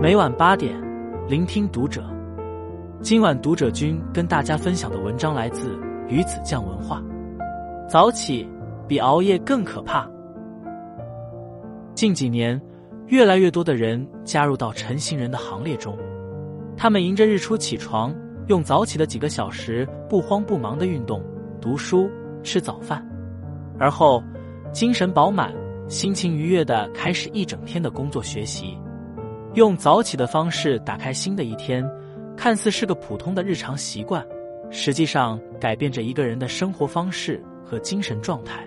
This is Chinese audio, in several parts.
每晚八点，聆听读者。今晚读者君跟大家分享的文章来自鱼子酱文化。早起比熬夜更可怕。近几年，越来越多的人加入到晨行人的行列中，他们迎着日出起床，用早起的几个小时不慌不忙的运动、读书、吃早饭，而后精神饱满。心情愉悦的开始一整天的工作学习，用早起的方式打开新的一天，看似是个普通的日常习惯，实际上改变着一个人的生活方式和精神状态。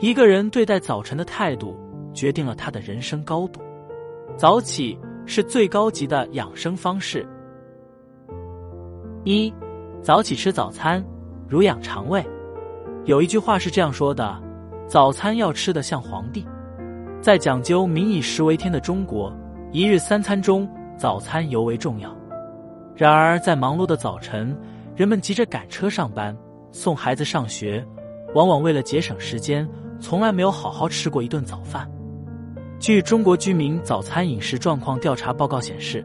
一个人对待早晨的态度，决定了他的人生高度。早起是最高级的养生方式。一，早起吃早餐，如养肠胃。有一句话是这样说的。早餐要吃的像皇帝，在讲究民以食为天的中国，一日三餐中早餐尤为重要。然而，在忙碌的早晨，人们急着赶车上班、送孩子上学，往往为了节省时间，从来没有好好吃过一顿早饭。据中国居民早餐饮食状况调查报告显示，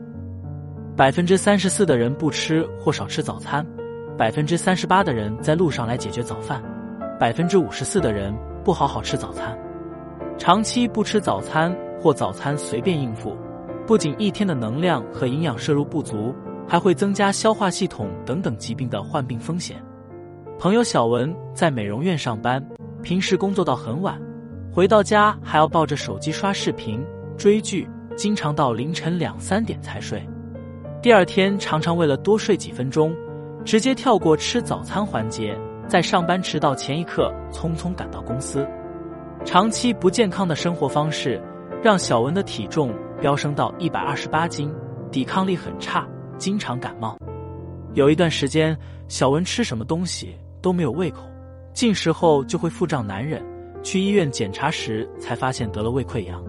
百分之三十四的人不吃或少吃早餐，百分之三十八的人在路上来解决早饭，百分之五十四的人。不好好吃早餐，长期不吃早餐或早餐随便应付，不仅一天的能量和营养摄入不足，还会增加消化系统等等疾病的患病风险。朋友小文在美容院上班，平时工作到很晚，回到家还要抱着手机刷视频、追剧，经常到凌晨两三点才睡。第二天常常为了多睡几分钟，直接跳过吃早餐环节。在上班迟到前一刻匆匆赶到公司，长期不健康的生活方式让小文的体重飙升到一百二十八斤，抵抗力很差，经常感冒。有一段时间，小文吃什么东西都没有胃口，进食后就会腹胀难忍，去医院检查时才发现得了胃溃疡。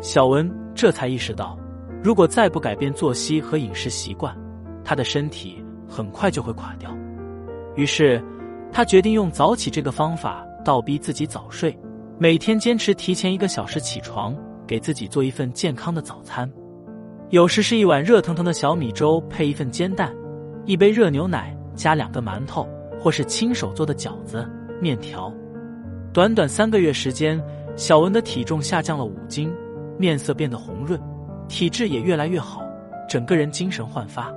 小文这才意识到，如果再不改变作息和饮食习惯，他的身体很快就会垮掉。于是。他决定用早起这个方法倒逼自己早睡，每天坚持提前一个小时起床，给自己做一份健康的早餐。有时是一碗热腾腾的小米粥配一份煎蛋，一杯热牛奶加两个馒头，或是亲手做的饺子、面条。短短三个月时间，小文的体重下降了五斤，面色变得红润，体质也越来越好，整个人精神焕发。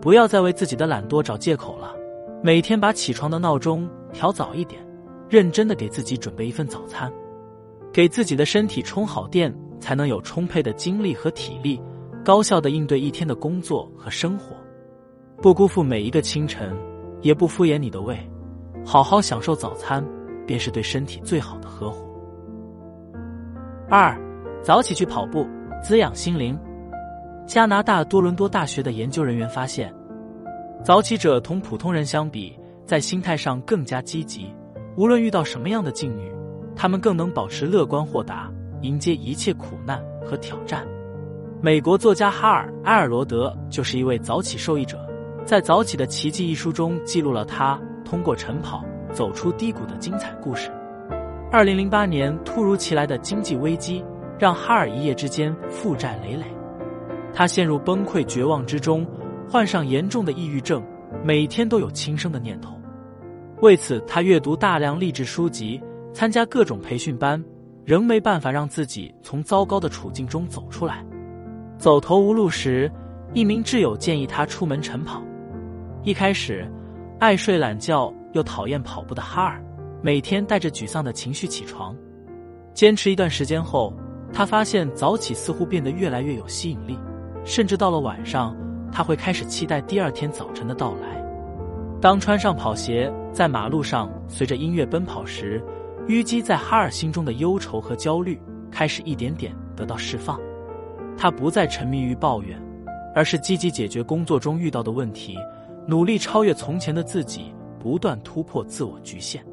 不要再为自己的懒惰找借口了。每天把起床的闹钟调早一点，认真的给自己准备一份早餐，给自己的身体充好电，才能有充沛的精力和体力，高效的应对一天的工作和生活。不辜负每一个清晨，也不敷衍你的胃，好好享受早餐，便是对身体最好的呵护。二，早起去跑步，滋养心灵。加拿大多伦多大学的研究人员发现。早起者同普通人相比，在心态上更加积极。无论遇到什么样的境遇，他们更能保持乐观豁达，迎接一切苦难和挑战。美国作家哈尔·埃尔罗德就是一位早起受益者，在《早起的奇迹》一书中记录了他通过晨跑走出低谷的精彩故事。二零零八年突如其来的经济危机让哈尔一夜之间负债累累，他陷入崩溃绝望之中。患上严重的抑郁症，每天都有轻生的念头。为此，他阅读大量励志书籍，参加各种培训班，仍没办法让自己从糟糕的处境中走出来。走投无路时，一名挚友建议他出门晨跑。一开始，爱睡懒觉又讨厌跑步的哈尔，每天带着沮丧的情绪起床。坚持一段时间后，他发现早起似乎变得越来越有吸引力，甚至到了晚上。他会开始期待第二天早晨的到来。当穿上跑鞋，在马路上随着音乐奔跑时，淤积在哈尔心中的忧愁和焦虑开始一点点得到释放。他不再沉迷于抱怨，而是积极解决工作中遇到的问题，努力超越从前的自己，不断突破自我局限。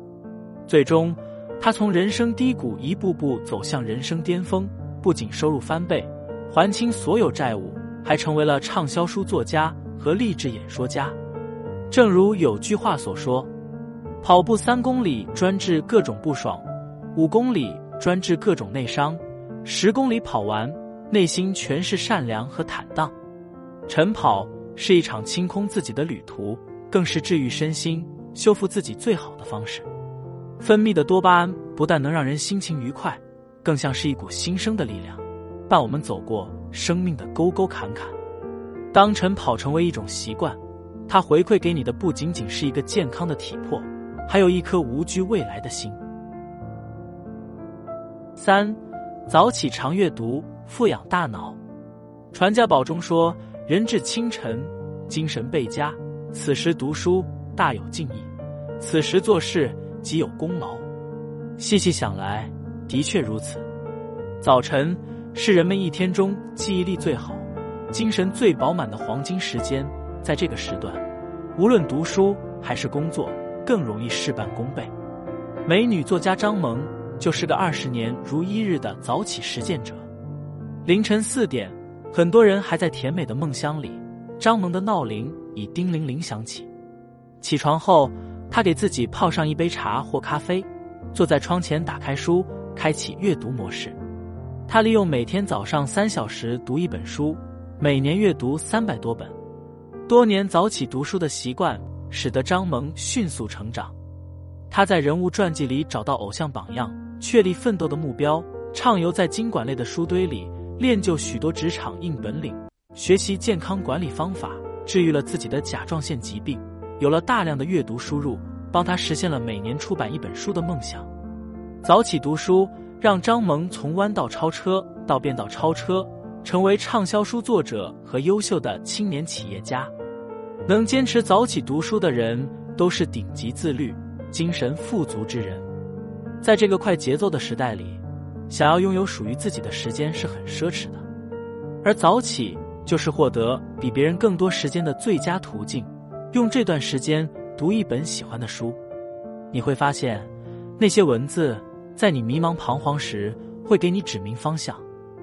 最终，他从人生低谷一步步走向人生巅峰，不仅收入翻倍，还清所有债务。还成为了畅销书作家和励志演说家。正如有句话所说：“跑步三公里专治各种不爽，五公里专治各种内伤，十公里跑完内心全是善良和坦荡。晨跑是一场清空自己的旅途，更是治愈身心、修复自己最好的方式。分泌的多巴胺不但能让人心情愉快，更像是一股新生的力量，伴我们走过生命的沟沟坎坎。当晨跑成为一种习惯，它回馈给你的不仅仅是一个健康的体魄，还有一颗无惧未来的心。三，早起常阅读，富养大脑。传家宝中说：“人至清晨，精神倍佳，此时读书大有敬意，此时做事极有功劳。”细细想来，的确如此。早晨是人们一天中记忆力最好、精神最饱满的黄金时间，在这个时段，无论读书还是工作，更容易事半功倍。美女作家张萌。就是个二十年如一日的早起实践者。凌晨四点，很多人还在甜美的梦乡里，张萌的闹铃已叮铃铃响起。起床后，她给自己泡上一杯茶或咖啡，坐在窗前打开书，开启阅读模式。她利用每天早上三小时读一本书，每年阅读三百多本。多年早起读书的习惯，使得张萌迅速成长。他在人物传记里找到偶像榜样。确立奋斗的目标，畅游在经管类的书堆里，练就许多职场硬本领，学习健康管理方法，治愈了自己的甲状腺疾病，有了大量的阅读输入，帮他实现了每年出版一本书的梦想。早起读书，让张萌从弯道超车到变道超车，成为畅销书作者和优秀的青年企业家。能坚持早起读书的人，都是顶级自律、精神富足之人。在这个快节奏的时代里，想要拥有属于自己的时间是很奢侈的，而早起就是获得比别人更多时间的最佳途径。用这段时间读一本喜欢的书，你会发现，那些文字在你迷茫彷徨时会给你指明方向，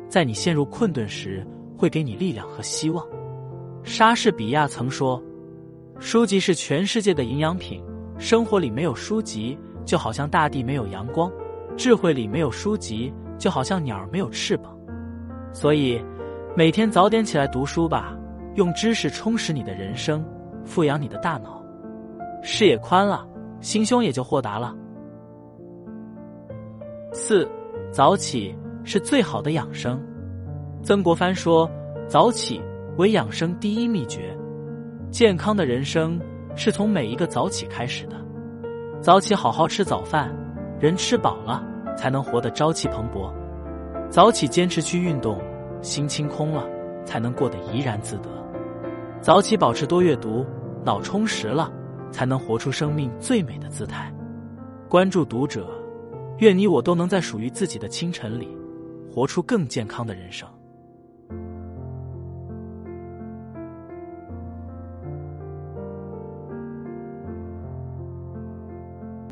在你陷入困顿时会给你力量和希望。莎士比亚曾说：“书籍是全世界的营养品，生活里没有书籍。”就好像大地没有阳光，智慧里没有书籍，就好像鸟儿没有翅膀。所以，每天早点起来读书吧，用知识充实你的人生，富养你的大脑，视野宽了，心胸也就豁达了。四，早起是最好的养生。曾国藩说：“早起为养生第一秘诀，健康的人生是从每一个早起开始的。”早起好好吃早饭，人吃饱了才能活得朝气蓬勃；早起坚持去运动，心清空了才能过得怡然自得；早起保持多阅读，脑充实了才能活出生命最美的姿态。关注读者，愿你我都能在属于自己的清晨里，活出更健康的人生。